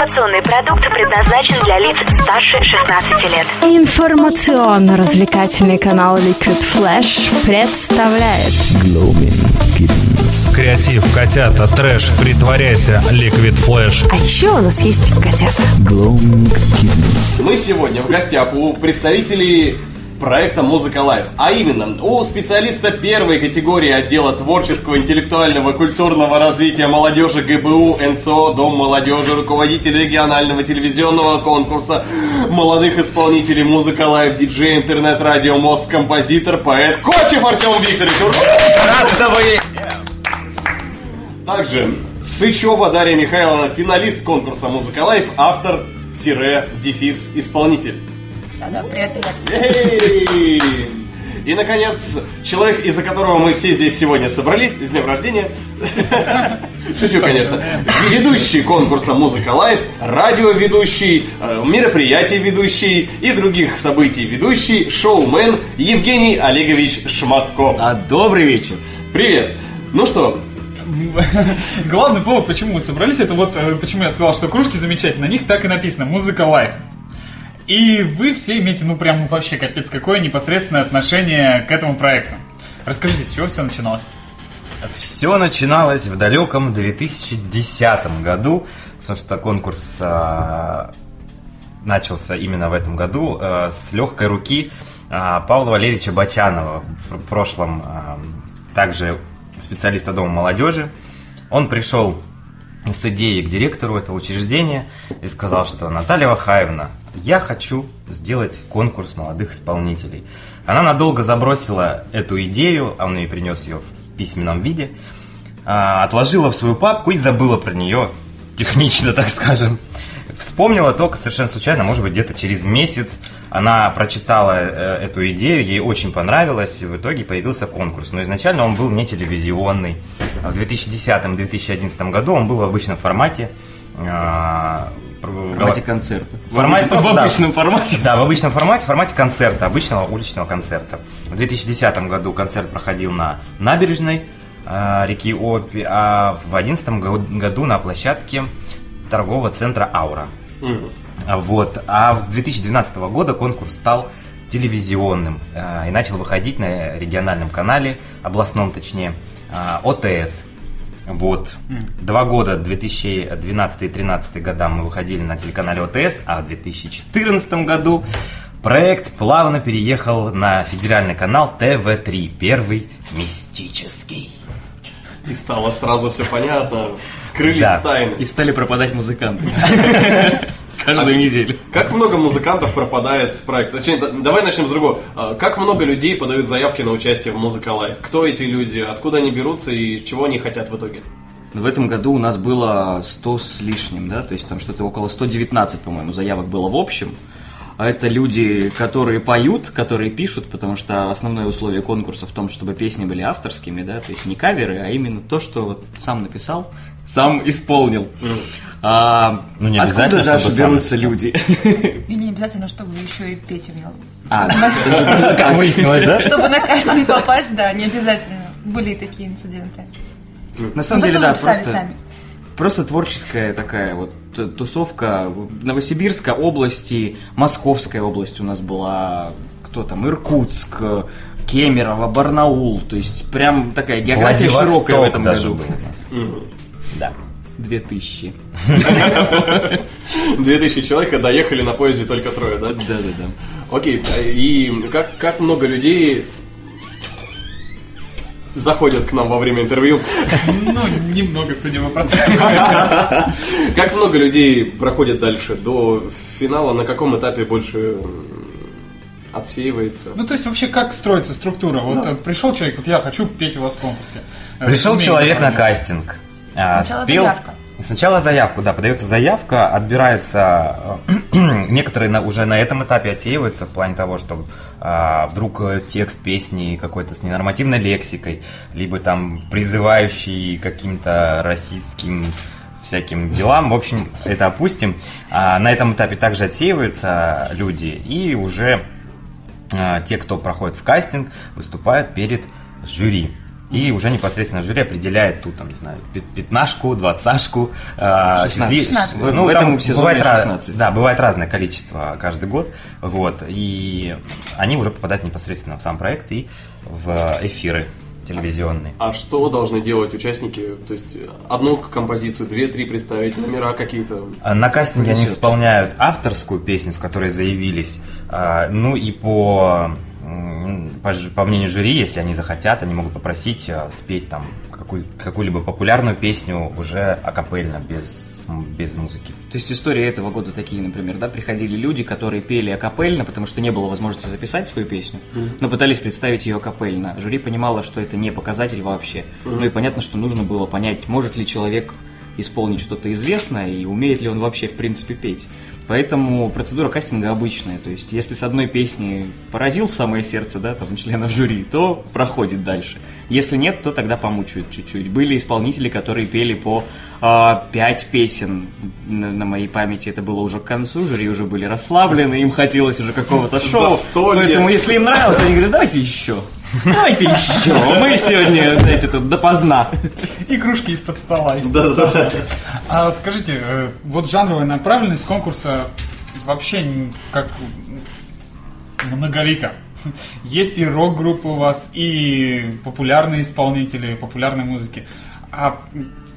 Информационный продукт предназначен для лиц старше 16 лет. Информационно-развлекательный канал Liquid Flash представляет Kittens. Креатив, котята, трэш, притворяйся, Liquid Flash. А еще у нас есть котята. Gloaming Kittens. Мы сегодня в гостях у представителей проекта «Музыка Лайв», а именно у специалиста первой категории отдела творческого, интеллектуального, культурного развития молодежи ГБУ, НСО, Дом молодежи, руководитель регионального телевизионного конкурса молодых исполнителей «Музыка Live», диджей, интернет-радио, мост, композитор, поэт Кочев Артем Викторович. Ура! Также Сычева Дарья Михайловна, финалист конкурса «Музыка Live», автор дефис исполнитель. Да-да, привет, привет. И, наконец, человек, из-за которого мы все здесь сегодня собрались, с днем рождения. Шучу, конечно. Ведущий конкурса «Музыка Лайв», радиоведущий, э, мероприятий ведущий и других событий ведущий, шоумен Евгений Олегович Шматко. А добрый вечер. Привет. Ну что, Главный повод, почему мы собрались, это вот э, почему я сказал, что кружки замечательные. На них так и написано «Музыка лайф». И вы все имеете, ну, прям вообще капец какое непосредственное отношение к этому проекту. Расскажите, с чего все начиналось? Все начиналось в далеком 2010 году, потому что конкурс а, начался именно в этом году а, с легкой руки а, Павла Валерьевича Бачанова, в прошлом а, также специалиста Дома молодежи. Он пришел с идеей к директору этого учреждения и сказал, что Наталья Вахаевна, я хочу сделать конкурс молодых исполнителей. Она надолго забросила эту идею, а он ей принес ее в письменном виде, а, отложила в свою папку и забыла про нее, технично, так скажем. Вспомнила только совершенно случайно, может быть, где-то через месяц она прочитала э, эту идею, ей очень понравилось, и в итоге появился конкурс. Но изначально он был не телевизионный. В 2010-2011 году он был в обычном формате. Э, в формате концерта. В, формате, в, в обычном формате? Да, в обычном формате, в формате концерта, обычного уличного концерта. В 2010 году концерт проходил на набережной э, реки Опи, а в 2011 году на площадке торгового центра «Аура». Mm. Вот. А с 2012 года конкурс стал телевизионным э, и начал выходить на региональном канале, областном точнее, э, ОТС. Вот. Mm. Два года, 2012 и 2013 года мы выходили на телеканале ОТС, а в 2014 году проект плавно переехал на федеральный канал ТВ3, первый мистический. И стало сразу все понятно, скрылись Да. тайны. И стали пропадать музыканты. Каждую неделю. Как много музыкантов пропадает с проекта? Точнее, да- давай начнем с другого. А, Как много людей подают заявки на участие в Музыка Лайв? Кто эти люди? Откуда они берутся и чего они хотят в итоге? В этом году у нас было 100 с лишним, да, то есть там что-то около 119, по-моему, заявок было в общем. А это люди, которые поют, которые пишут, потому что основное условие конкурса в том, чтобы песни были авторскими, да, то есть не каверы, а именно то, что вот сам написал, сам исполнил. А, Ну, не обязательно, откуда сам берутся написал. люди? И не обязательно, чтобы еще и петь умел. А, Как выяснилось, да? Чтобы на кастинг попасть, да, не обязательно. Были такие инциденты. на самом деле, да, просто... Просто творческая такая вот тусовка. Новосибирской области, Московская область у нас была, кто там, Иркутск, Кемерово, Барнаул. То есть прям такая география широкая в этом даже году. был у нас. Да. Две тысячи. 2000 человек, а доехали на поезде только трое, да? Да-да-да. Окей, а и как, как много людей заходят к нам во время интервью? Ну, немного, судя по процентам. Как много людей проходит дальше до финала? На каком этапе больше отсеивается? Ну, то есть, вообще, как строится структура? Вот э, пришел человек, вот я хочу петь у вас в конкурсе. Э, Пришел умею человек на кастинг. А, Сначала спел- заявка. Сначала заявку, да, подается заявка, отбираются, э, некоторые на- уже на этом этапе отсеиваются в плане того, что а, вдруг текст песни какой-то с ненормативной лексикой, либо там призывающий каким-то расистским всяким делам. В общем, это опустим. А, на этом этапе также отсеиваются люди, и уже а, те, кто проходит в кастинг, выступают перед жюри. И уже непосредственно жюри определяет ту, там, не знаю, пятнашку, двадцашку. э, 16. счастли- 16. Ну, В этом сезоне бывает ra- 16. Да, бывает разное количество каждый год. Вот. И они уже попадают непосредственно в сам проект и в эфиры телевизионные. А что должны делать участники? То есть одну композицию, две-три представить, номера какие-то? А На кастинге они исполняют авторскую песню, с которой заявились. А, Ну и по, по, по мнению жюри, если они захотят, они могут попросить а, спеть там какую, какую-либо популярную песню уже акапельно, без, без музыки. То есть истории этого года такие, например, да, приходили люди, которые пели акапельно, потому что не было возможности записать свою песню, но пытались представить ее акапельно. Жюри понимало, что это не показатель вообще. Ну и понятно, что нужно было понять, может ли человек исполнить что-то известное и умеет ли он вообще в принципе петь. Поэтому процедура кастинга обычная. То есть, если с одной песни поразил в самое сердце, да, там, членов жюри, то проходит дальше. Если нет, то тогда помучают чуть-чуть. Были исполнители, которые пели по а, пять песен. На, на моей памяти это было уже к концу, жюри уже были расслаблены, им хотелось уже какого-то шоу. Застолье. Поэтому, если им нравилось, они говорят, давайте еще. Давайте еще. Мы сегодня, знаете, тут допоздна. И кружки из-под стола. Да-да-да. А скажите, э, вот жанровая направленность конкурса вообще как многолика. Есть и рок-группы у вас, и популярные исполнители популярной музыки. А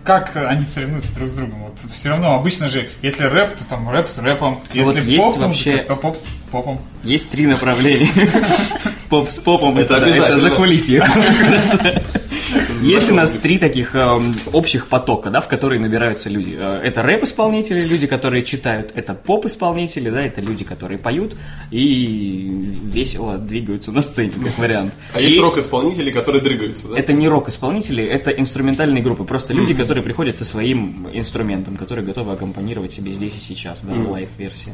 как они соревнуются друг с другом? Вот все равно обычно же, если рэп, то там рэп с рэпом. Если вот есть поп вообще- то поп с попом. Есть три направления. Поп с попом, это за кулисье. Есть у нас три таких эм, общих потока, да, в которые набираются люди. Э, Это рэп-исполнители, люди, которые читают. Это поп-исполнители, да, это люди, которые поют и весело двигаются на сцене, как вариант. А есть рок-исполнители, которые дрыгаются, да? Это не рок-исполнители, это инструментальные группы. Просто люди, которые приходят со своим инструментом, которые готовы аккомпанировать себе здесь и сейчас, да, лайв-версия.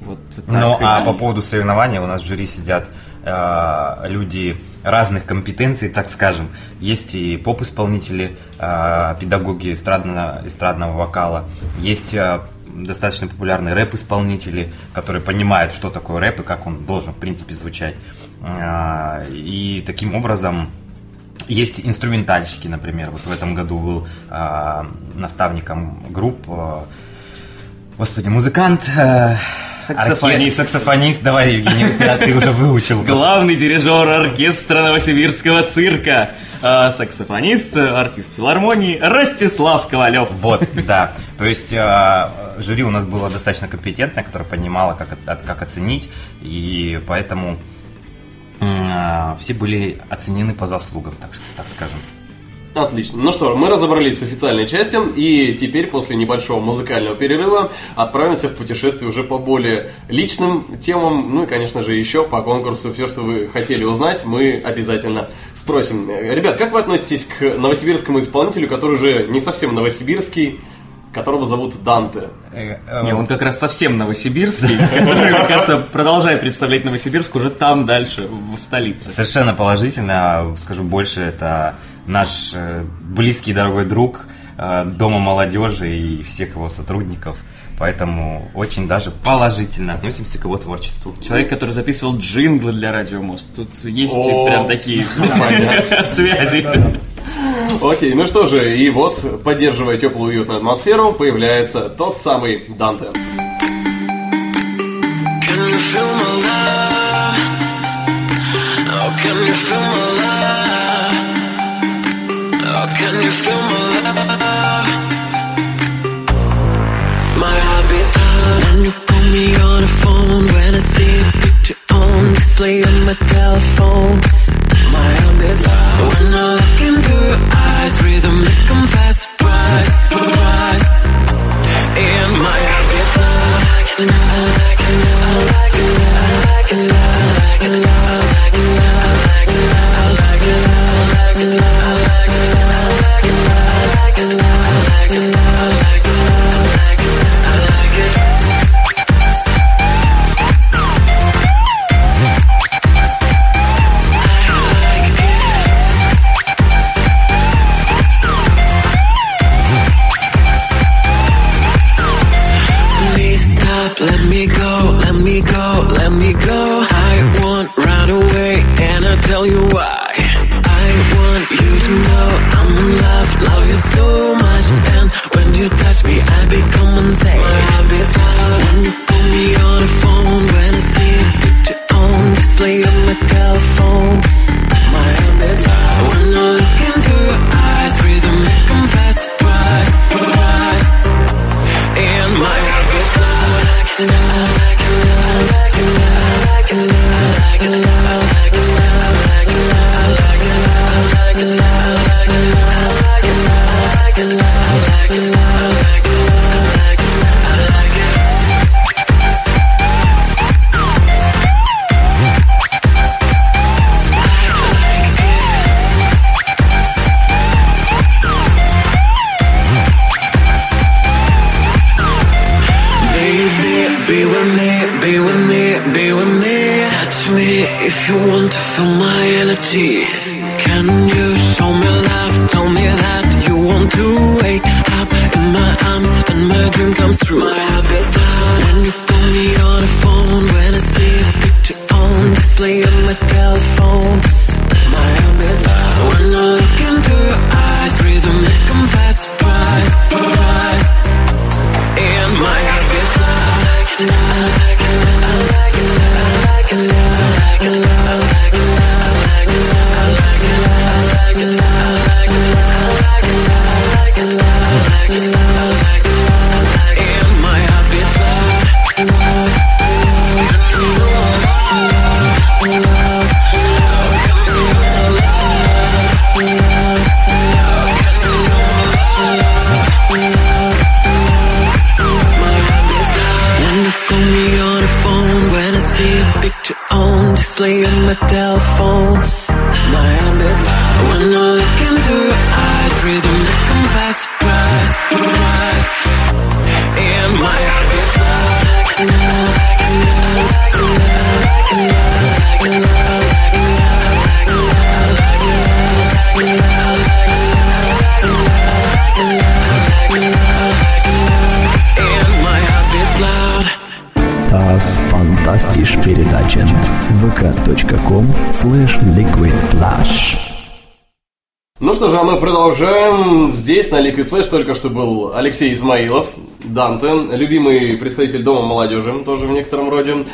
Вот так. Ну, а по поводу соревнования у нас в жюри сидят э, люди разных компетенций, так скажем. Есть и поп-исполнители, э, педагоги эстрадно- эстрадного вокала, есть э, достаточно популярные рэп-исполнители, которые понимают, что такое рэп и как он должен, в принципе, звучать. Э, И таким образом есть инструментальщики, например. Вот в этом году был наставником групп Господи, музыкант, э, Саксофонист. саксофонист. Давай, Евгений, ты, ты уже выучил. Главный дирижер оркестра Новосибирского цирка, а, саксофонист, артист филармонии Ростислав Ковалев. Вот, да. То есть э, жюри у нас было достаточно компетентное, которое понимало, как, от- как оценить, и поэтому э, все были оценены по заслугам, так, так скажем. Отлично. Ну что, мы разобрались с официальной частью, и теперь после небольшого музыкального перерыва отправимся в путешествие уже по более личным темам, ну и, конечно же, еще по конкурсу. Все, что вы хотели узнать, мы обязательно спросим. Ребят, как вы относитесь к новосибирскому исполнителю, который уже не совсем новосибирский, которого зовут Данте? Э, Не, он как раз совсем новосибирский, который, мне кажется, продолжает представлять Новосибирск уже там дальше, в столице. Совершенно положительно, скажу больше, это наш э, близкий дорогой друг э, Дома молодежи и всех его сотрудников. Поэтому очень даже положительно относимся к его творчеству. Человек, который записывал джинглы для Радио Мост. Тут есть О, прям такие связи. Окей, ну что же, и вот, поддерживая теплую уютную атмосферу, появляется тот самый Данте. Can you feel my love? Oh, can you feel my can you feel my love? My heart beats when you call me on the phone. When I see picture on display on my telephone. My heart beats when I look into your eyes. Rhythm fast. And my heart beats. matter on the phone when I see a picture on display. Slash liquidflash Ну что же, а мы продолжаем. Здесь на Liquid Flash только что был Алексей Измаилов, Данте, любимый представитель Дома молодежи, тоже в некотором роде.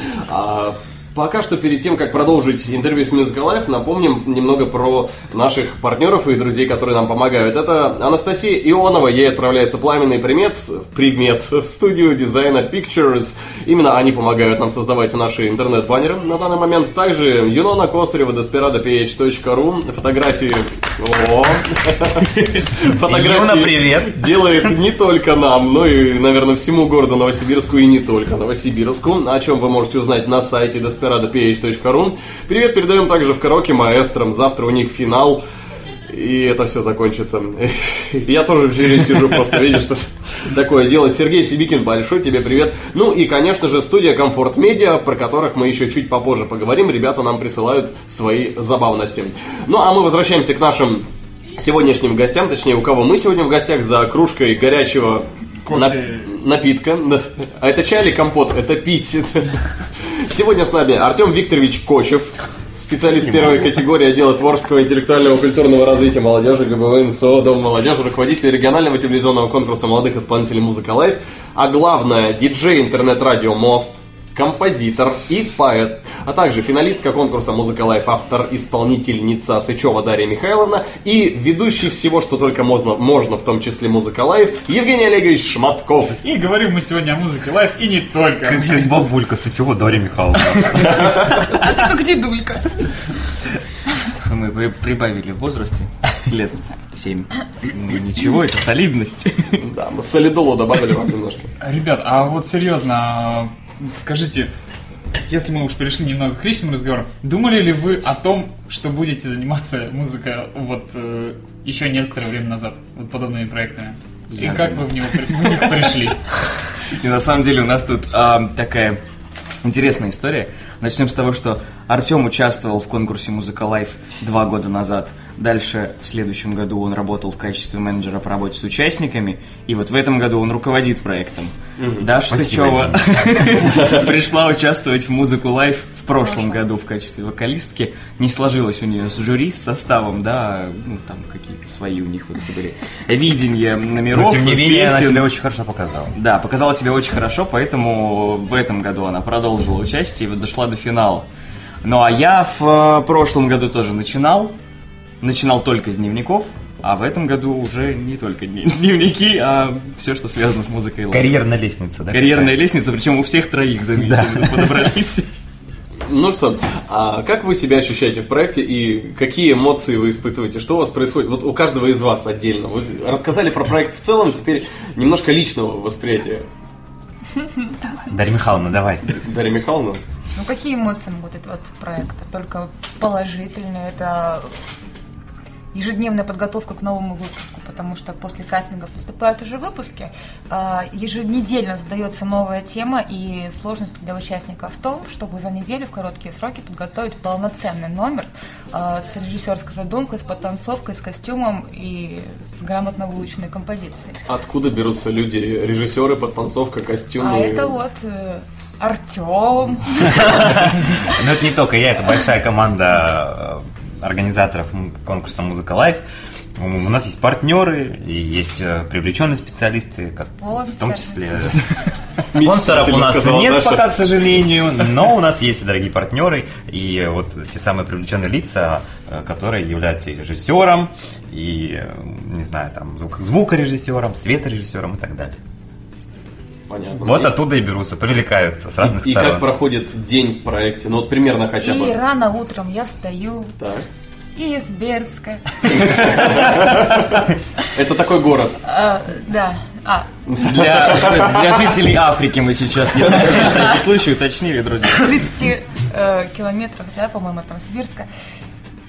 Пока что перед тем, как продолжить интервью с Music Life, напомним немного про наших партнеров и друзей, которые нам помогают. Это Анастасия Ионова, ей отправляется пламенный примет, в- примет в студию дизайна Pictures. Именно они помогают нам создавать наши интернет-баннеры на данный момент. Также Юнона Косарева, desperadoph.ru, фотографии... О! Фотографии Юна, привет. делает не только нам, но и, наверное, всему городу Новосибирску и не только Новосибирску, о чем вы можете узнать на сайте desperadoph.ru. Привет передаем также в караоке маэстрам. Завтра у них финал. И это все закончится. Я тоже в жюри сижу, просто видишь, что такое дело. Сергей Сибикин, большой тебе привет. Ну и, конечно же, студия Комфорт Медиа, про которых мы еще чуть попозже поговорим. Ребята нам присылают свои забавности. Ну а мы возвращаемся к нашим сегодняшним гостям, точнее, у кого мы сегодня в гостях за кружкой горячего Кофе. напитка. Да. А это чай или компот? Это пить. Сегодня с нами Артем Викторович Кочев, специалист первой категории отдела творческого интеллектуального культурного развития молодежи ГБВ НСО Дом молодежи, руководитель регионального телевизионного конкурса молодых исполнителей «Музыка Лайв», а главное, диджей интернет-радио «Мост», композитор и поэт, а также финалистка конкурса «Музыка Live», автор, исполнительница Сычева Дарья Михайловна и ведущий всего, что только можно, можно в том числе «Музыка Live», Евгений Олегович Шматков. И говорим мы сегодня о музыке Live и не только. Как, как бабулька Сычева Дарья Михайловна. А ты как дедулька. Мы при- прибавили в возрасте лет 7. Ну, ничего, это солидность. Да, мы солидолу добавили вам немножко. Ребят, а вот серьезно, скажите, если мы уж перешли немного к личным разговорам, думали ли вы о том, что будете заниматься музыкой вот э, еще некоторое время назад, вот подобными проектами? И Я как думал. вы в, него, в них пришли? И на самом деле у нас тут а, такая интересная история. Начнем с того, что Артем участвовал в конкурсе Музыка Live два года назад. Дальше в следующем году он работал в качестве менеджера по работе с участниками. И вот в этом году он руководит проектом. Даша Спасибо, Сычева пришла участвовать в Музыку Live в прошлом году в качестве вокалистки. Не сложилось у нее с жюри, с составом, да, ну, там какие-то свои у них вот эти были видения номеров, Но, тем не менее, она себя очень хорошо показала. Да, показала себя очень хорошо, поэтому в этом году она продолжила участие и вот дошла до финала. Ну а я в э, прошлом году тоже начинал. Начинал только с дневников, а в этом году уже не только дневники, а все, что связано с музыкой. Карьерная лестница, да? Карьерная лестница, причем у всех троих, заметили, подобрались. Ну что, а как вы себя ощущаете в проекте и какие эмоции вы испытываете? Что у вас происходит? Вот у каждого из вас отдельно. Вы рассказали про проект в целом, теперь немножко личного восприятия. Дарья Михайловна, давай. Дарья Михайловна? Ну, какие эмоции могут от проекта? Только положительные. Это ежедневная подготовка к новому выпуску, потому что после кастингов наступают уже выпуски. А, Еженедельно задается новая тема, и сложность для участников в том, чтобы за неделю в короткие сроки подготовить полноценный номер а, с режиссерской задумкой, с подтанцовкой, с костюмом и с грамотно выученной композицией. Откуда берутся люди, режиссеры, подтанцовка, костюмы? А это вот э, Артем, Но это не только я, это большая команда э, организаторов конкурса «Музыка Лайв». У нас есть партнеры и есть э, привлеченные специалисты, как, в том числе спонсоров у нас нет пока, к сожалению, но у нас есть и дорогие партнеры, и вот те самые привлеченные лица, э, которые являются и режиссером, и, э, не знаю, там, звук, звукорежиссером, светорежиссером и так далее. Понятно. Вот И- оттуда и берутся, привлекаются с разных И сторон. как проходит день в проекте? Ну вот примерно хотя и бы. рано утром я встаю Так. из Бердска. Это такой город. А, да. А, Для, для жителей Африки мы сейчас, если на всякий случай, уточнили, друзья. 30 э, километрах, да, по-моему, там Сибирска.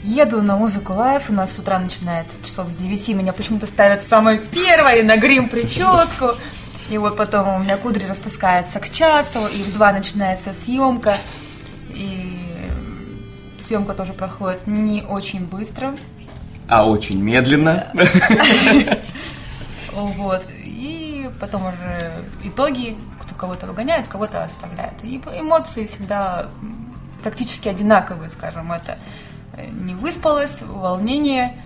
Еду на музыку Live, у нас с утра начинается часов с 9, меня почему-то ставят самой первой на грим прическу. И вот потом у меня кудри распускаются к часу, и в 2 начинается съемка. И съемка тоже проходит не очень быстро. А очень медленно. Вот. И потом уже итоги, кто кого-то выгоняет, кого-то оставляет. И эмоции всегда практически одинаковые, скажем. Это э, не выспалась, волнение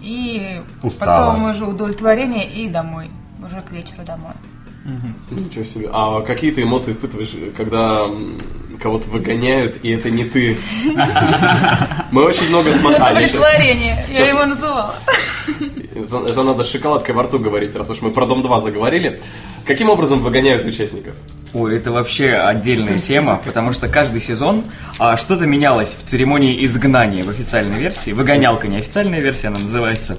и Устала. потом уже удовлетворение и домой. Уже к вечеру домой. Ничего себе. А какие ты эмоции испытываешь, когда кого-то выгоняют, и это не ты? Мы очень много смотрели. Удовлетворение, я его называла. Это, это надо с шоколадкой во рту говорить, раз уж мы про Дом 2 заговорили. Каким образом выгоняют участников? Ой, это вообще отдельная тема, потому что каждый сезон а, что-то менялось в церемонии изгнания в официальной версии. Выгонялка, неофициальная версия она называется.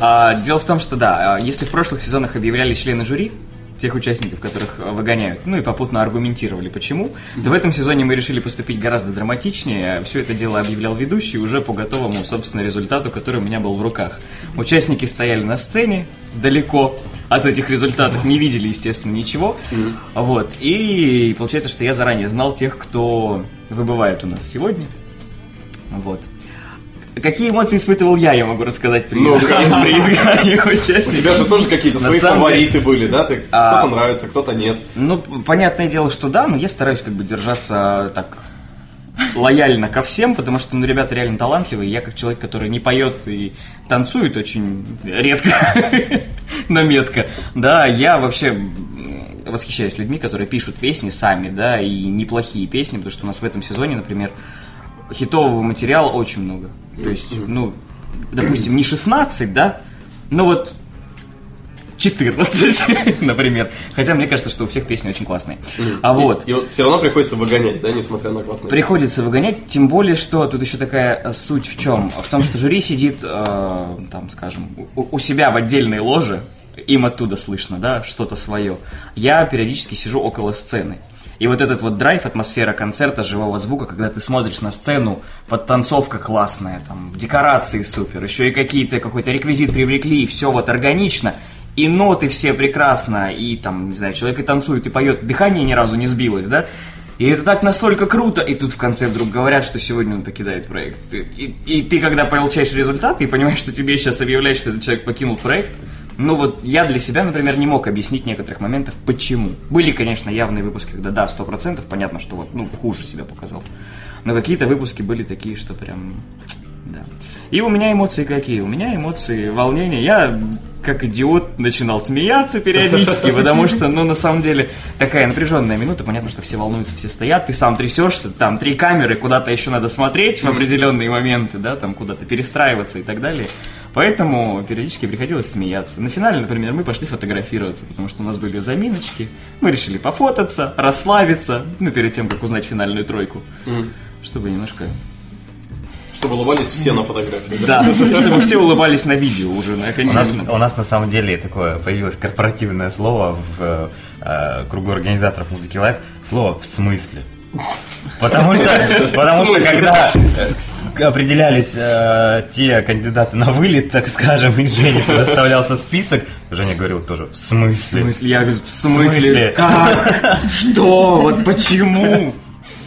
А, дело в том, что да, а, если в прошлых сезонах объявляли члены жюри, тех участников, которых а, выгоняют, ну и попутно аргументировали, почему, то в этом сезоне мы решили поступить гораздо драматичнее. Все это дело объявлял ведущий уже по готовому, собственно, результату, который у меня был в руках. Участники стояли на сцене далеко от этих результатов, не видели, естественно, ничего. Вот. И получается, что я заранее знал тех, кто выбывает у нас сегодня. Вот. Какие эмоции испытывал я, я могу рассказать при, Ну-ка. изгнании- при изгнании У участников. тебя же тоже какие-то свои фавориты деле- были, да? Ты, А. кто-то нравится, кто-то нет. Ну, понятное дело, что да, но я стараюсь как бы держаться так лояльно ко всем, потому что, ну, ребята реально талантливые. Я как человек, который не поет и танцует очень редко, но метко. Да, я вообще восхищаюсь людьми, которые пишут песни сами, да, и неплохие песни, потому что у нас в этом сезоне, например, хитового материала очень много. То есть, ну, допустим, не 16, да, но вот 14, например. Хотя мне кажется, что у всех песни очень классные. А вот. И, вот все равно приходится выгонять, да, несмотря на классные. Приходится выгонять, тем более, что тут еще такая э, суть в чем? В том, что жюри сидит, э, там, скажем, у, у себя в отдельной ложе, им оттуда слышно, да, что-то свое. Я периодически сижу около сцены. И вот этот вот драйв, атмосфера концерта, живого звука, когда ты смотришь на сцену, подтанцовка классная, там, декорации супер, еще и какие-то, какой-то реквизит привлекли, и все вот органично, и ноты все прекрасно, и там, не знаю, человек и танцует, и поет, дыхание ни разу не сбилось, да? И это так настолько круто, и тут в конце вдруг говорят, что сегодня он покидает проект. И, и- и ты, когда получаешь результаты и понимаешь, что тебе сейчас объявляют, что этот человек покинул проект, Ну вот я для себя, например, не мог объяснить некоторых моментов, почему. Были, конечно, явные выпуски, когда да, сто процентов, понятно, что вот, ну, хуже себя показал. Но какие-то выпуски были такие, что прям, да. И у меня эмоции какие? У меня эмоции волнения. Я, как идиот, начинал смеяться периодически, потому что, ну, на самом деле, такая напряженная минута. Понятно, что все волнуются, все стоят, ты сам трясешься, там три камеры, куда-то еще надо смотреть в определенные моменты, да, там куда-то перестраиваться и так далее. Поэтому периодически приходилось смеяться. На финале, например, мы пошли фотографироваться, потому что у нас были заминочки. Мы решили пофотаться, расслабиться, ну, перед тем, как узнать финальную тройку. Чтобы немножко Чтобы улыбались все на фотографии. да, чтобы все улыбались на видео уже У нас, окончательно. у нас на самом деле такое появилось корпоративное слово в э, кругу организаторов музыки Live. Слово в смысле. Потому что, потому что когда определялись э, те кандидаты на вылет, так скажем, и Жене предоставлялся список, Женя говорил тоже в смысле. В смысле? Я говорю, в смысле? смысле? Как? Что? Вот почему?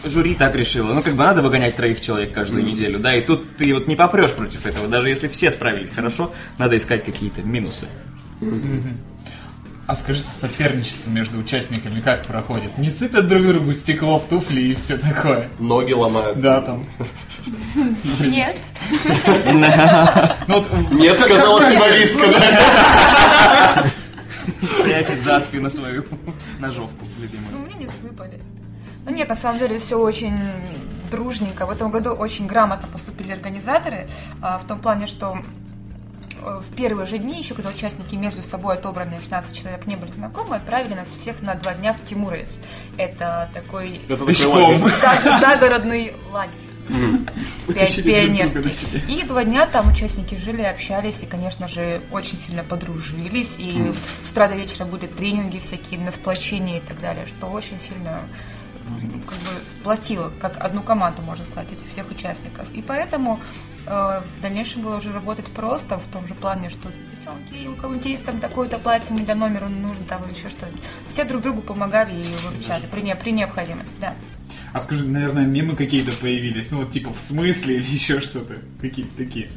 Жюри так решило. Ну, как бы надо выгонять троих человек каждую неделю, да, и тут ты вот не попрешь против этого. Даже если все справились хорошо, надо искать какие-то минусы. А скажите, соперничество между участниками как проходит? Не сыпят друг другу стекло в туфли и все такое? Ноги ломают. Да, там. Нет. Ну, Нет, сказала футболистка, да? Прячет за спину свою ножовку Ну, любимую. мне не сыпали. Ну нет, на самом деле все очень дружненько. В этом году очень грамотно поступили организаторы, а, в том плане, что э, в первые же дни, еще когда участники между собой отобранные 16 человек не были знакомы, отправили нас всех на два дня в Тимурец. Это такой Это такой Пешком. загородный лагерь. Пионерский. И два дня там участники жили, общались и, конечно же, очень сильно подружились. И с утра до вечера были тренинги всякие на сплочение и так далее, что очень сильно как бы сплотило, как одну команду, можно сказать, этих всех участников. И поэтому э, в дальнейшем было уже работать просто в том же плане, что девчонки, у кого-нибудь есть там такое-то платье не для номера нужно, там или еще что-нибудь. Все друг другу помогали и выручали при, при необходимости, да. А скажи, наверное, мемы какие-то появились, ну вот типа в смысле или еще что-то, какие-то такие.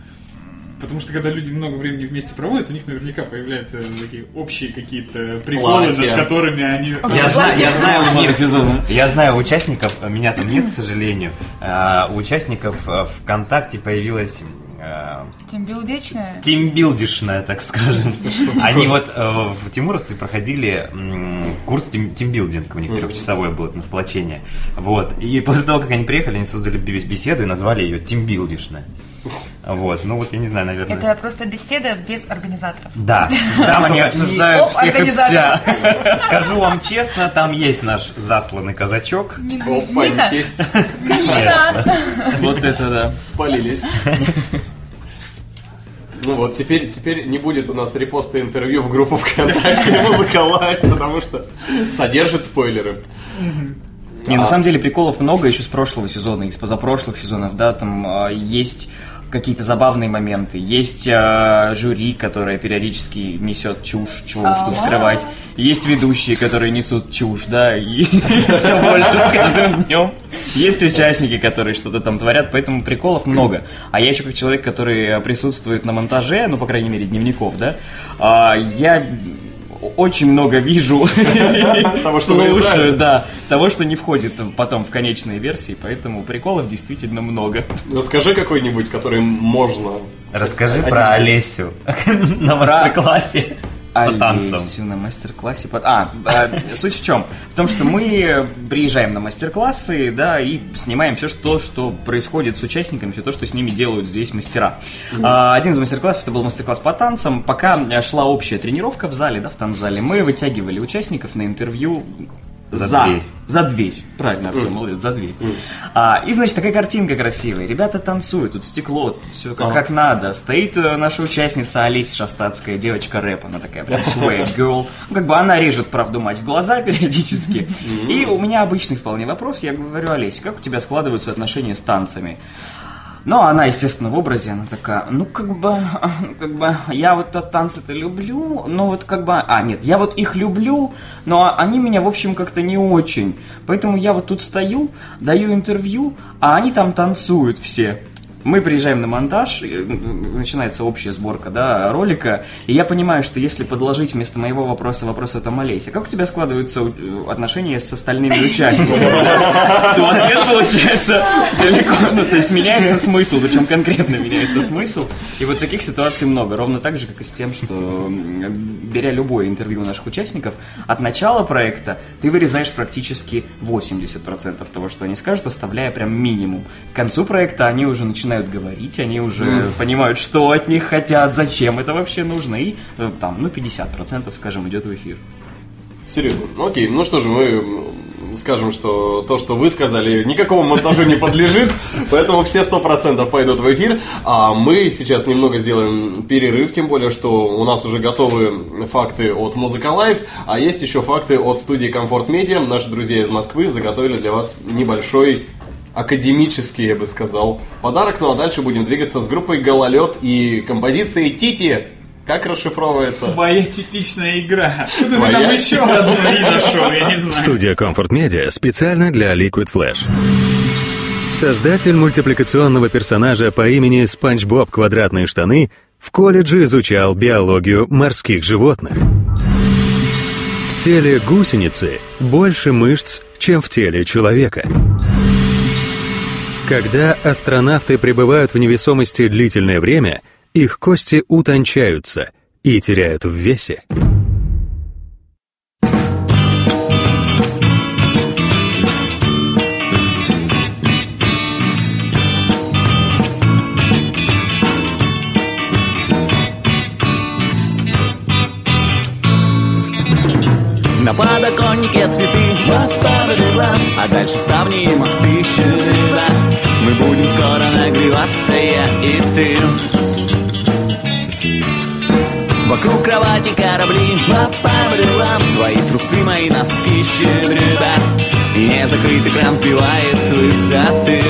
Потому что когда люди много времени вместе проводят, у них наверняка появляются такие общие какие-то приколы, Платья. над которыми они... Я знаю, я знаю у них, я знаю участников, меня там нет, к сожалению. А, У участников э, ВКонтакте появилась э, Тимбилдичная. тимбилдишная, так скажем. Они вот э, в Тимуровце проходили м, курс тим- тимбилдинг, у них трехчасовой был на сплочение. Вот. И после того, как они приехали, они создали бе- беседу и назвали ее тимбилдишная. Вот. Ну вот я не знаю, наверное. Это просто беседа без организаторов. Да. Там они обсуждают всех и вся. Скажу вам честно, там есть наш засланный казачок. Опаньки. Конечно. Вот это да. Спалились. Ну вот, теперь, теперь не будет у нас репоста интервью в группу ВКонтакте Музыка Лайв, потому что содержит спойлеры. Не, на самом деле приколов много еще с прошлого сезона, из позапрошлых сезонов, да, там а, есть какие-то забавные моменты, есть а, жюри, которое периодически несет чушь, чего уж тут скрывать, есть ведущие, которые несут чушь, да, и все больше с каждым днем. Есть участники, которые что-то там творят, поэтому приколов много. А я еще как человек, который присутствует на монтаже, ну, по крайней мере, дневников, да, а, я очень много вижу, Того, что вырезали. слушаю, да, того, что не входит потом в конечные версии, поэтому приколов действительно много. Расскажи какой-нибудь, который можно. Расскажи про Олесю на мастер-классе по танцам. Олесю на мастер-классе. по- А, э, суть в чем? В том, что мы приезжаем на мастер-классы, да, и снимаем все, что, что происходит с участниками, все то, что с ними делают здесь мастера. А, Один из мастер-классов, это был мастер-класс по танцам. Пока шла общая тренировка в зале, да, в танцзале, мы вытягивали участников на интервью За дверь. За дверь. Правильно, Артем, молодец, за дверь. А, и, значит, такая картинка красивая. Ребята танцуют, тут стекло, все как, как надо. Стоит э, наша участница Олеся Шастацкая, девочка рэп, она такая прям swag girl. Ну, как бы она режет, правду, мать в глаза периодически. И у меня обычный вполне вопрос. Я говорю, Олеся, как у тебя складываются отношения с танцами? Ну, она, естественно, в образе, она такая, ну, как бы, ну, как бы, я вот от танцы-то люблю, но вот как бы, а, нет, я вот их люблю, но они меня, в общем, как-то не очень. Поэтому я вот тут стою, даю интервью, а они там танцуют все. Мы приезжаем на монтаж, начинается общая сборка да, ролика, и я понимаю, что если подложить вместо моего вопроса вопрос от Олеся, как у тебя складываются э, отношения с остальными участниками? То ответ получается далеко, ну, то есть меняется смысл, причем конкретно меняется смысл. И вот таких ситуаций много, ровно так же, как и с тем, что беря любое интервью наших участников, от начала проекта ты вырезаешь практически 80% того, что они скажут, оставляя прям минимум. К концу проекта они уже начинают говорить, они уже Мгм. понимают, что от них хотят, зачем это вообще нужно, и э, там, ну, 50%, скажем, идет в эфир. Серьезно. Ну, Окей, ну что же, мы скажем, что то, что вы сказали, никакому монтажу не подлежит, поэтому все 100% пойдут в эфир. А мы сейчас немного сделаем перерыв, тем более, что у нас уже готовы факты от Музыка Лайв, а есть еще факты от студии Комфорт Медиа. Наши друзья из Москвы заготовили для вас небольшой академический, я бы сказал, подарок. Ну а дальше будем двигаться с группой Гололед и композицией Тити. Как расшифровывается? Твоя типичная игра. Что ты Твоя? там еще одну не нашел, я не знаю. Студия Comfort Media специально для Liquid Flash. Создатель мультипликационного персонажа по имени Спанч Боб Квадратные штаны в колледже изучал биологию морских животных. В теле гусеницы больше мышц, чем в теле человека. Когда астронавты пребывают в невесомости длительное время, их кости утончаются и теряют в весе. На подоконнике цветы, а дальше ставни и мосты щедрива. Будем скоро нагреваться, я и ты. Вокруг кровати корабли, ла-ла-ла-ла, твои трусы, мои носки щедрива. И незакрытый кран сбивает с высоты.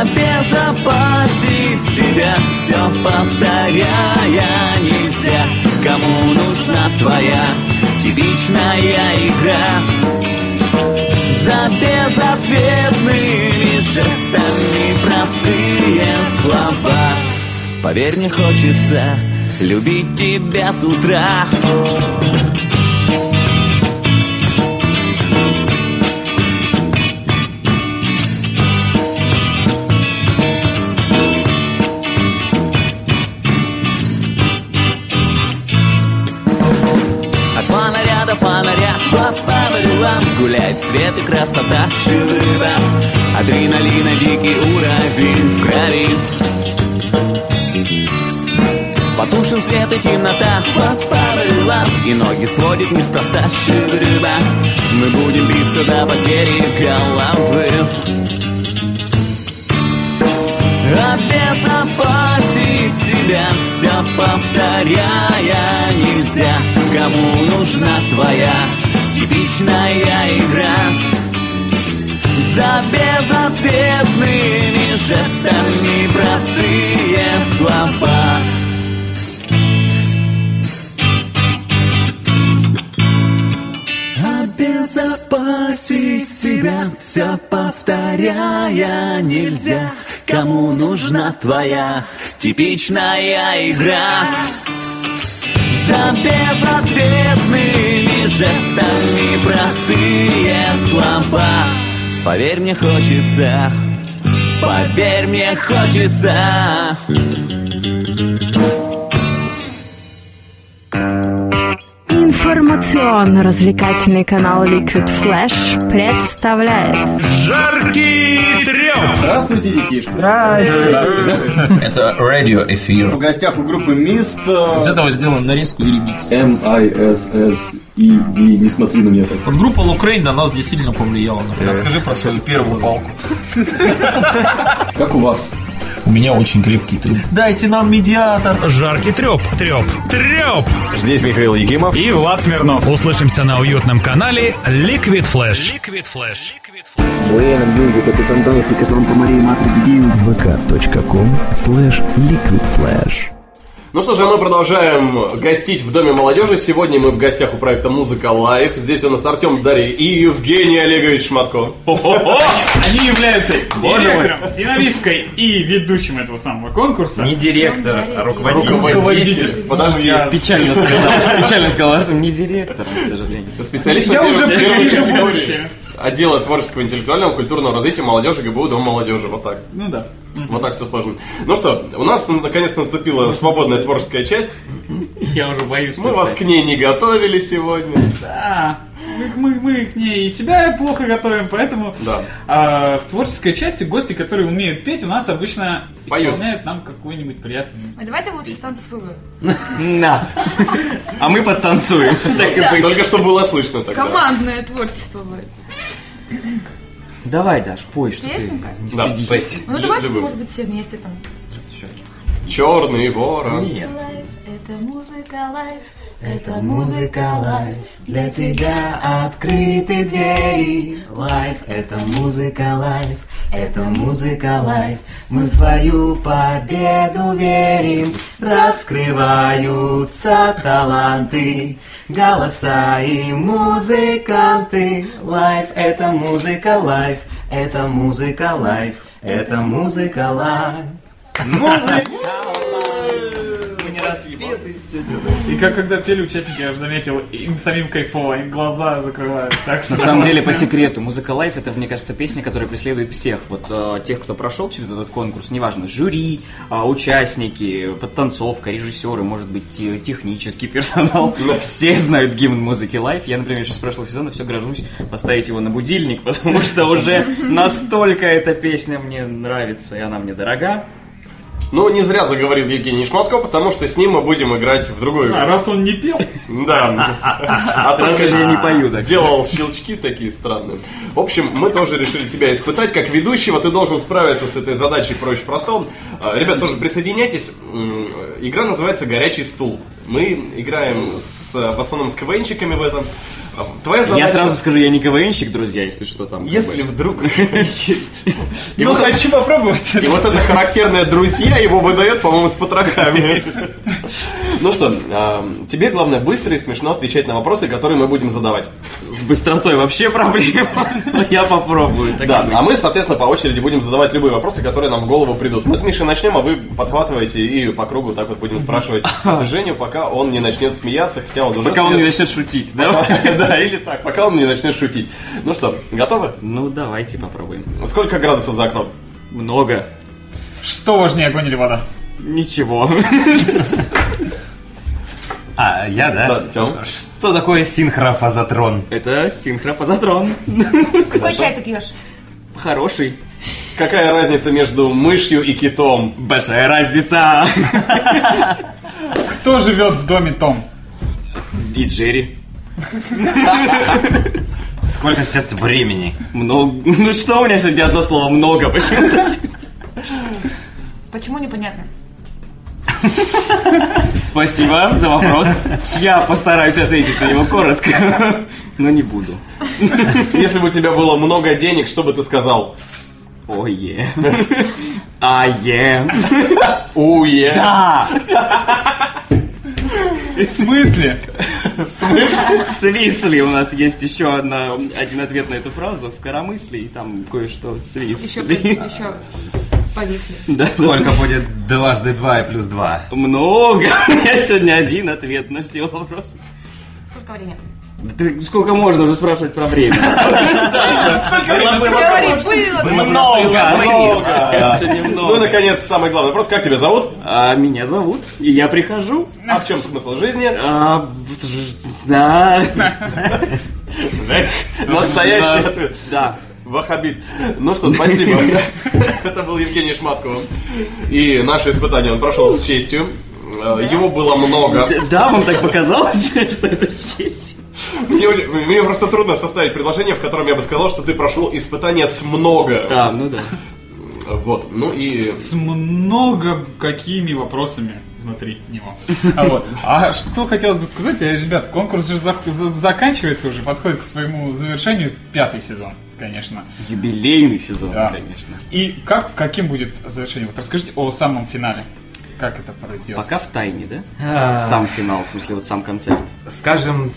Обезопасить себя, все повторяя нельзя Кому нужна твоя типичная игра За безответными жестами простые слова. Поверь, мне хочется любить тебя с утра Гуляет свет и красота. Шивыба Адреналина дикий уровень в крови. Потушен свет и темнота. И ноги сводит неспроста. Шивыба Мы будем биться до потери головы. Обезопасить себя, все повторяя нельзя. Кому нужна твоя типичная игра. За безответными жестами простые слова. Обезопасить себя, все повторяя нельзя. Кому нужна твоя типичная игра? За безответными жестами простые слова. Поверь, мне хочется, поверь, мне хочется Информационно-развлекательный канал Liquid Flash представляет Жаркий треп! Здравствуйте, детишки. Здравствуйте. Это радио эфир. В гостях у группы Мист. Из этого сделаем нарезку и ремикс. M-I-S-S-E-D. Не смотри на меня так. Вот группа Лукрейн на нас действительно повлияла. например. Расскажи про свою первую палку. Как у вас? У меня очень крепкий тыл. Дайте нам медиатор. Жаркий треп, треп, треп! Здесь Михаил Якимов и Влад Смирнов. Услышимся на уютном канале Liquid Flash. Liquid Flash. Буэна Мьюзик, это фантастика, Санта Мария, Матрик Бьюз. vk.com slash liquidflash Ну что же, а мы продолжаем гостить в Доме молодежи. Сегодня мы в гостях у проекта Музыка Лайв. Здесь у нас Артем Дарья и Евгений Олегович Шматко. Они являются Боже мой. директором, финалисткой и ведущим этого самого конкурса. Не директор, а руководитель. Руководитель. Подожди. я- Печально сказал. Печально сказал, что не директор, к сожалению. Специалист Я уже вижу будущее. Отдела творческого интеллектуального культурного развития молодежи ГБУ Дом молодежи. Вот так. Ну да. Вот так все сложно. Ну что, у нас наконец наступила свободная творческая часть. Я уже боюсь. Мы вас к ней не готовили сегодня. Да. Мы, мы- мы к ней и себя плохо готовим, поэтому Да. а, в творческой части гости, которые умеют петь, у нас обычно Поют. исполняют нам какую-нибудь приятную. Ой, давайте лучше станцую. На. А мы подтанцуем. Только что было слышно тогда. Командное творчество будет. Давай, Даш, пой, что ты Песенка? не Да, стыдись. пой. Ну давайте, Любым. может быть, все вместе там. Черный ворон. Нет. Это музыка live. Это музыка live, для тебя открыты двери. Live, это музыка live, это музыка live. Мы в твою победу верим, раскрываются таланты, голоса и музыканты. Live, это музыка live, это музыка live, это музыка live. Музыка сегодня. И как когда пели участники, я уже заметил, им самим кайфово, им глаза закрывают. Так На самом деле, по секрету, музыка лайф это, мне кажется, песня, которая преследует всех. Вот э, тех, кто прошел через этот конкурс, неважно, жюри, а, участники, подтанцовка, режиссеры, может быть, те- технический персонал. Все знают гимн музыки лайф. Я, например, еще с прошлого сезона все грожусь поставить его на будильник, потому что уже настолько эта песня мне нравится, и она мне дорога. Ну, не зря заговорил Евгений Шматко, потому что с ним мы будем играть в другую А игру. раз он не пел, Да. А только я не пою, так. Делал щелчки такие странные. В общем, мы тоже решили тебя испытать. Как ведущего ты должен справиться с этой задачей проще простого. А, Ребят, тоже присоединяйтесь. Игра называется «Горячий стул». Мы играем с, в основном с КВНщиками в этом. Твоя задача... Я сразу скажу, я не КВНщик, друзья, если что там. Если бы. вдруг... И ну хочу попробовать. И вот это характерное «друзья» его выдает, по-моему, с потрохами. Ну что, а, тебе главное быстро и смешно отвечать на вопросы, которые мы будем задавать. С быстротой вообще проблема. Я попробую. Да, а мы, соответственно, по очереди будем задавать любые вопросы, которые нам в голову придут. Мы с Мишей начнем, а вы подхватываете и по кругу так вот будем спрашивать Женю, пока он не начнет смеяться, хотя он уже Пока он не начнет шутить, да? Да, или так, пока он не начнет шутить. Ну что, готовы? Ну, давайте попробуем. Сколько градусов за окном? Много. Что важнее, огонь или вода? Ничего. А, я, да? Да, Тём. Что такое синхрофазотрон? Это синхрофазотрон. Какой чай ты пьешь? Хороший. Какая разница между мышью и китом? Большая разница. Кто живет в доме Том? И Джерри. Сколько сейчас времени? Много. Ну что у меня сегодня одно слово много почему-то. Почему непонятно? Спасибо за вопрос. Я постараюсь ответить на него коротко, но не буду. Если бы у тебя было много денег, что бы ты сказал? Ое. А е. Уе. Да. В смысле? В смысле? В смысле у нас есть еще одна, один ответ на эту фразу в коромысле, и там кое-что Еще, свисли. еще повисли. Да. Сколько будет дважды два и плюс два? Много. У меня сегодня один ответ на все вопросы. Сколько времени? Да ты сколько можно уже спрашивать про время? Много. Много. Ну наконец, самый главный вопрос. Как тебя зовут? А меня зовут, и я прихожу. А в чем смысл жизни? А. Настоящий ответ. Да. Вахабит. Ну что, спасибо. Это был Евгений Шматков. И наше испытание он прошел с честью. Э, Его было много. Да, вам так показалось, что это честь? Мне, очень- мне просто трудно составить предложение, в котором я бы сказал, что ты прошел испытание с много. А, ну да. Вот. Ну и С много какими вопросами внутри него. А, вот. а что хотелось бы сказать, э, ребят, конкурс же зак- за- заканчивается уже, подходит к своему завершению пятый сезон, конечно. Юбилейный сезон, Да. конечно. И как, каким будет завершение? Вот расскажите о самом финале. как это пройдет? Пока в тайне, да? А. Сам финал, в смысле, вот сам концерт. Скажем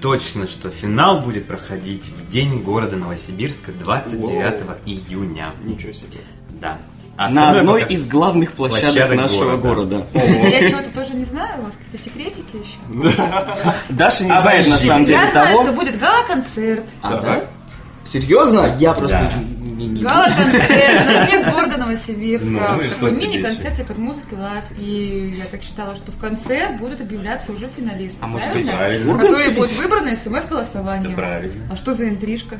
точно, что финал будет проходить в день города Новосибирска 29 июня. Ничего себе. Да. На остальное одной из главных площадок, площадок нашего города. Я чего-то тоже не знаю, у вас какие-то секретики еще. Даша не знает на самом деле Я знаю, что будет гала-концерт. А, да? Серьезно? Я просто... Гала-концерт на дне города Новосибирска. Ну, мини-концертик от музыки Live. И я так считала, что в конце будут объявляться уже финалисты. А может правильно? быть, Правильно. Которые будут выбраны смс-голосованием. А что за интрижка?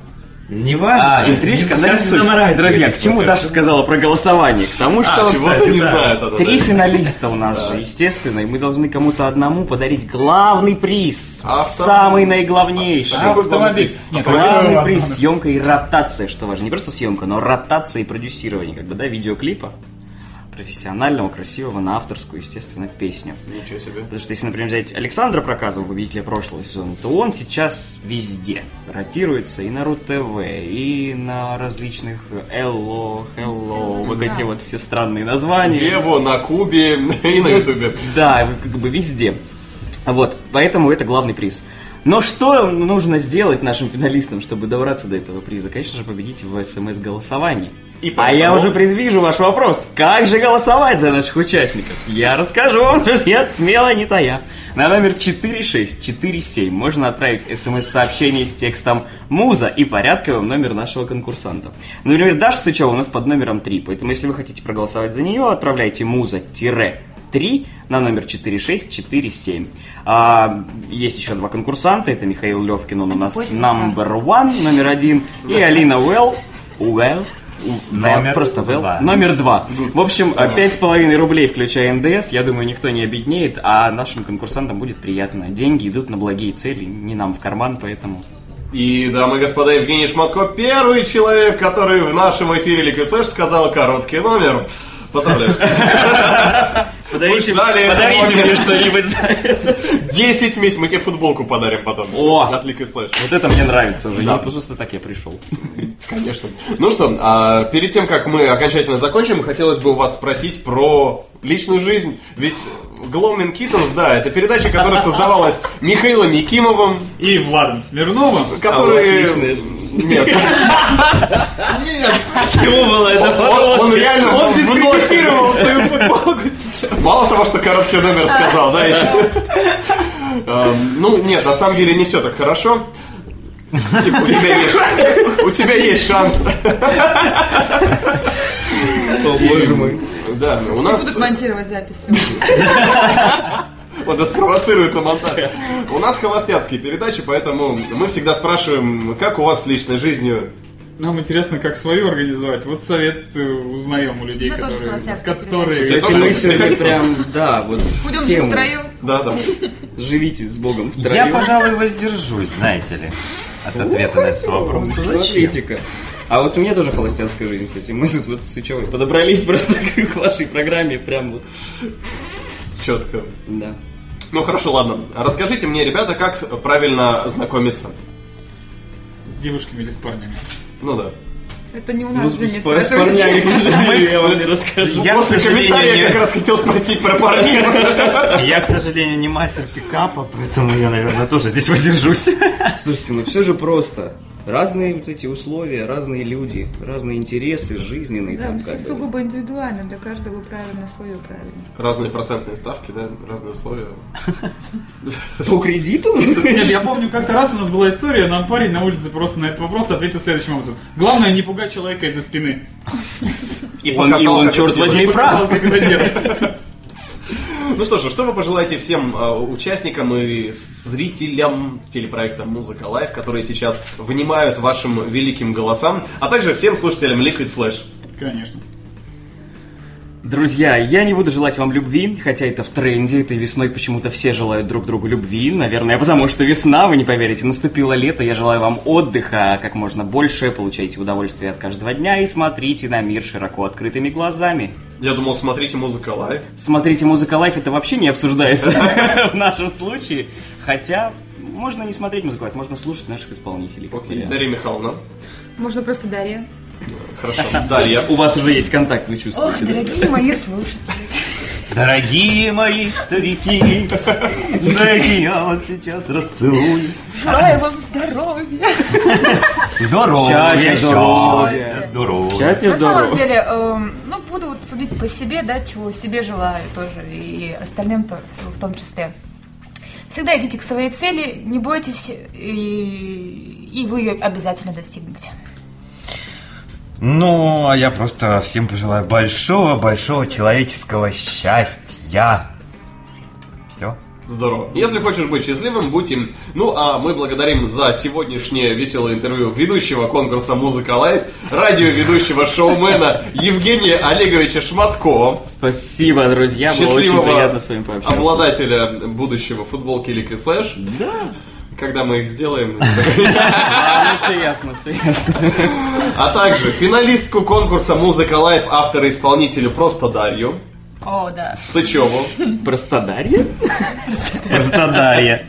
Не важно. А, интрижка, заморачивайтесь Друзья, к чему Даша что. сказала про голосование? К тому, что А, не она. три да. финалиста у нас же, естественно, и мы должны кому-то одному подарить главный приз, Авто- самый наиглавнейший. Автомобиль. Нет, Главный приз съемка и ротация, что важно. Не просто съемка, но ротация и продюсирование, как бы, да, видеоклипа профессионального, красивого, на авторскую, естественно, песню. Ничего себе. Потому что если, например, взять Александра Проказова, победителя прошлого сезона, то он сейчас везде ротируется и на РУ-ТВ, и на различных Hello, Hello, вот эти вот все странные названия. Ево на Кубе и на Ютубе. Да, как бы везде. Вот, поэтому это главный приз. Но что нужно сделать нашим финалистам, чтобы добраться до этого приза? Конечно же, победить в СМС-голосовании. И а я уже предвижу ваш вопрос. Как же голосовать за наших участников? Я расскажу вам, друзья, смело не тая. На номер 4647 можно отправить смс-сообщение с текстом «Муза» и порядковым номер нашего конкурсанта. Например, Даша Сычева у нас под номером 3, поэтому если вы хотите проголосовать за нее, отправляйте «Муза-3» на номер 4647. А, есть еще два конкурсанта. Это Михаил Левкин, он у нас number one, номер один. И Алина Уэлл. Уэлл. У- Номер просто Вэл. два. Номер два. В общем, э, пять с половиной рублей, включая НДС. Я думаю, никто не обеднеет, а нашим конкурсантам будет приятно. Деньги идут на благие цели, не нам в карман, поэтому... И, дамы и господа, Евгений Шматко первый человек, который в нашем эфире Liquid Flash сказал короткий номер. Поздравляю. Подарите, подарите мне что-нибудь за это. 10 месяцев, мы тебе футболку подарим потом. О! От Liquid Flash. Вот это мне нравится уже. Да. Не просто так я пришел. Конечно. Ну что, а, перед тем, как мы окончательно закончим, хотелось бы у вас спросить про личную жизнь. Ведь Glowman Kittens, да, это передача, которая создавалась Михаилом Якимовым, И Владом Смирновым. который... Нет. Нет. Чего было это? Он, он реально Он дискредитировал свою футболку сейчас. Мало того, что короткий номер сказал, да, еще. Эм, Ну, нет, на самом деле не все так хорошо. Типа, у тебя есть шанс. У тебя есть шанс. О, боже мой. Да, у нас... Будут монтировать запись. Он нас провоцирует на монтаж. У нас холостяцкие передачи, поэтому мы всегда спрашиваем, как у вас с личной жизнью. Нам интересно, как свою организовать. Вот совет э, узнаем у людей, тоже которые, которые... Кстати, мы сегодня прям, да, вот Будем тему. втроем. Да, да. Живите с Богом Я, втроем. пожалуй, воздержусь, знаете ли, от ответа на этот вопрос. Смотрите-ка. А вот у меня тоже холостяцкая жизнь, кстати. Мы тут вот с Сычевой подобрались просто к вашей программе, прям вот, Четко. да. Ну хорошо, ладно. Расскажите мне, ребята, как правильно знакомиться. С девушками или с парнями. Ну да. Это не у Ну, нас с, же не с парнями, к сожалению, я вам не расскажу. Я, После комментария не- как раз хотел спросить про парней. Я, к сожалению, не мастер пикапа, поэтому я, наверное, тоже здесь воздержусь. Слушайте, ну все же просто. Разные вот эти условия, разные люди, разные интересы жизненные. Да, там, все как бы. сугубо индивидуально, для каждого правильно свое правильно. Разные процентные ставки, да, разные условия. По кредиту? Нет, я помню, как-то раз у нас была история, нам парень на улице просто на этот вопрос ответил следующим образом. Главное, не пугать человека из-за спины. И он, черт возьми, делать. прав. Ну что же, что вы пожелаете всем э, участникам и зрителям телепроекта «Музыка Лайв», которые сейчас внимают вашим великим голосам, а также всем слушателям Liquid Flash? Конечно. Друзья, я не буду желать вам любви, хотя это в тренде, этой весной почему-то все желают друг другу любви, наверное, потому что весна, вы не поверите, наступило лето, я желаю вам отдыха как можно больше, получайте удовольствие от каждого дня и смотрите на мир широко открытыми глазами. Я думал, смотрите «Музыка Live». Смотрите «Музыка Live» это вообще не обсуждается в нашем случае, хотя можно не смотреть «Музыку Live», можно слушать наших исполнителей. Окей. Дарья Михайловна. Можно просто Дарья. Хорошо. Дарья. У вас уже есть контакт, вы Ох, чувствуете, да? дорогие мои слушатели. Дорогие мои старики, дайте я вас сейчас расцелую. Желаю вам здоровья. Счастья, здоровья. счастья, здорово. Счастья, На самом деле, эм, ну, буду судить по себе, да, чего себе желаю тоже, и остальным то- в том числе. Всегда идите к своей цели, не бойтесь, и, и вы ее обязательно достигнете. Ну, а я просто всем пожелаю большого-большого человеческого счастья. Все. Здорово. Если хочешь быть счастливым, будь им. Ну, а мы благодарим за сегодняшнее веселое интервью ведущего конкурса «Музыка Лайв», радиоведущего шоумена Евгения Олеговича Шматко, Спасибо, друзья, было очень приятно с вами пообщаться. обладателя будущего футболки Liquid Flash. Да. Когда мы их сделаем. Ну все ясно, все ясно. А также финалистку конкурса «Музыка Live» автора и исполнителю «Просто Дарью» О, да. Сычеву. Простодарье? Простодарье.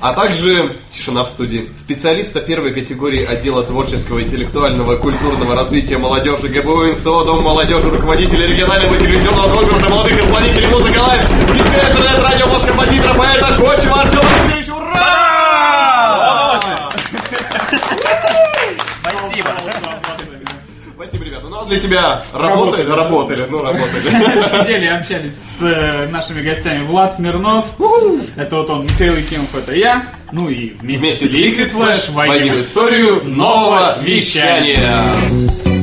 А также тишина в студии. Специалиста первой категории отдела творческого, интеллектуального, культурного развития молодежи ГБУ НСО, Дом молодежи, руководителя регионального телевизионного конкурса молодых исполнителей музыка Live, диджея интернет-радио, композитора, поэта Кочева Артема Сергеевича. Ура! Спасибо. Спасибо, ребята. Ну, а для тебя работали? Работали, ну, работали. Сидели и общались с э, нашими гостями Влад Смирнов, это вот он, Михаил Якимов, это я, ну и вместе, Вместе с Liquid Flash войдем в историю нового вещания.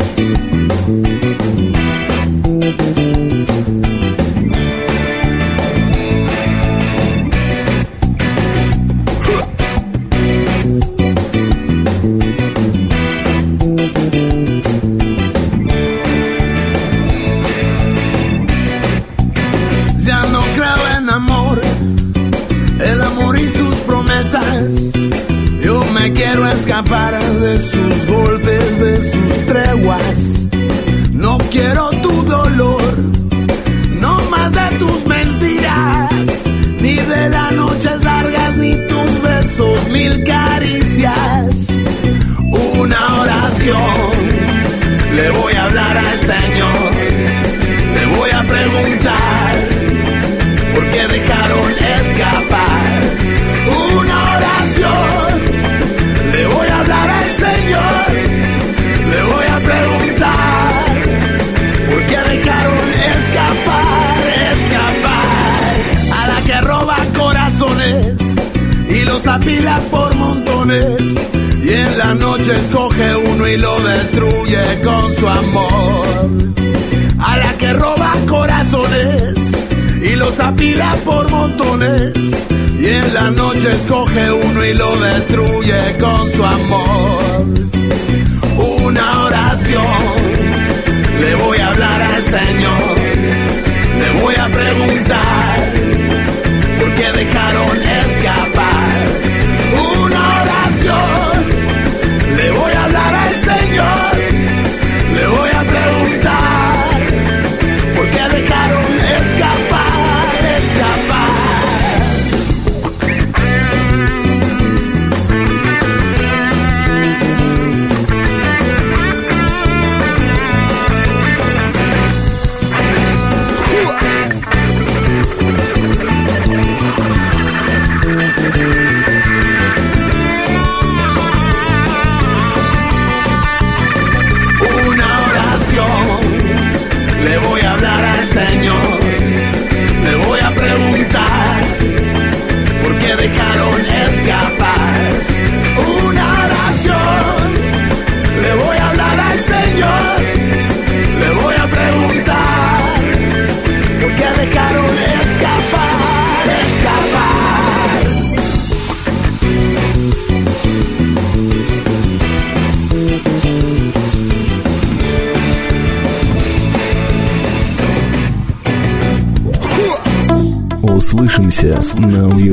Noche escoge uno y lo destruye con su amor. A la que roba corazones y los apila por montones. Y en la noche escoge uno y lo destruye con su amor. Una oración, le voy a hablar al Señor, le voy a preguntar Услышимся на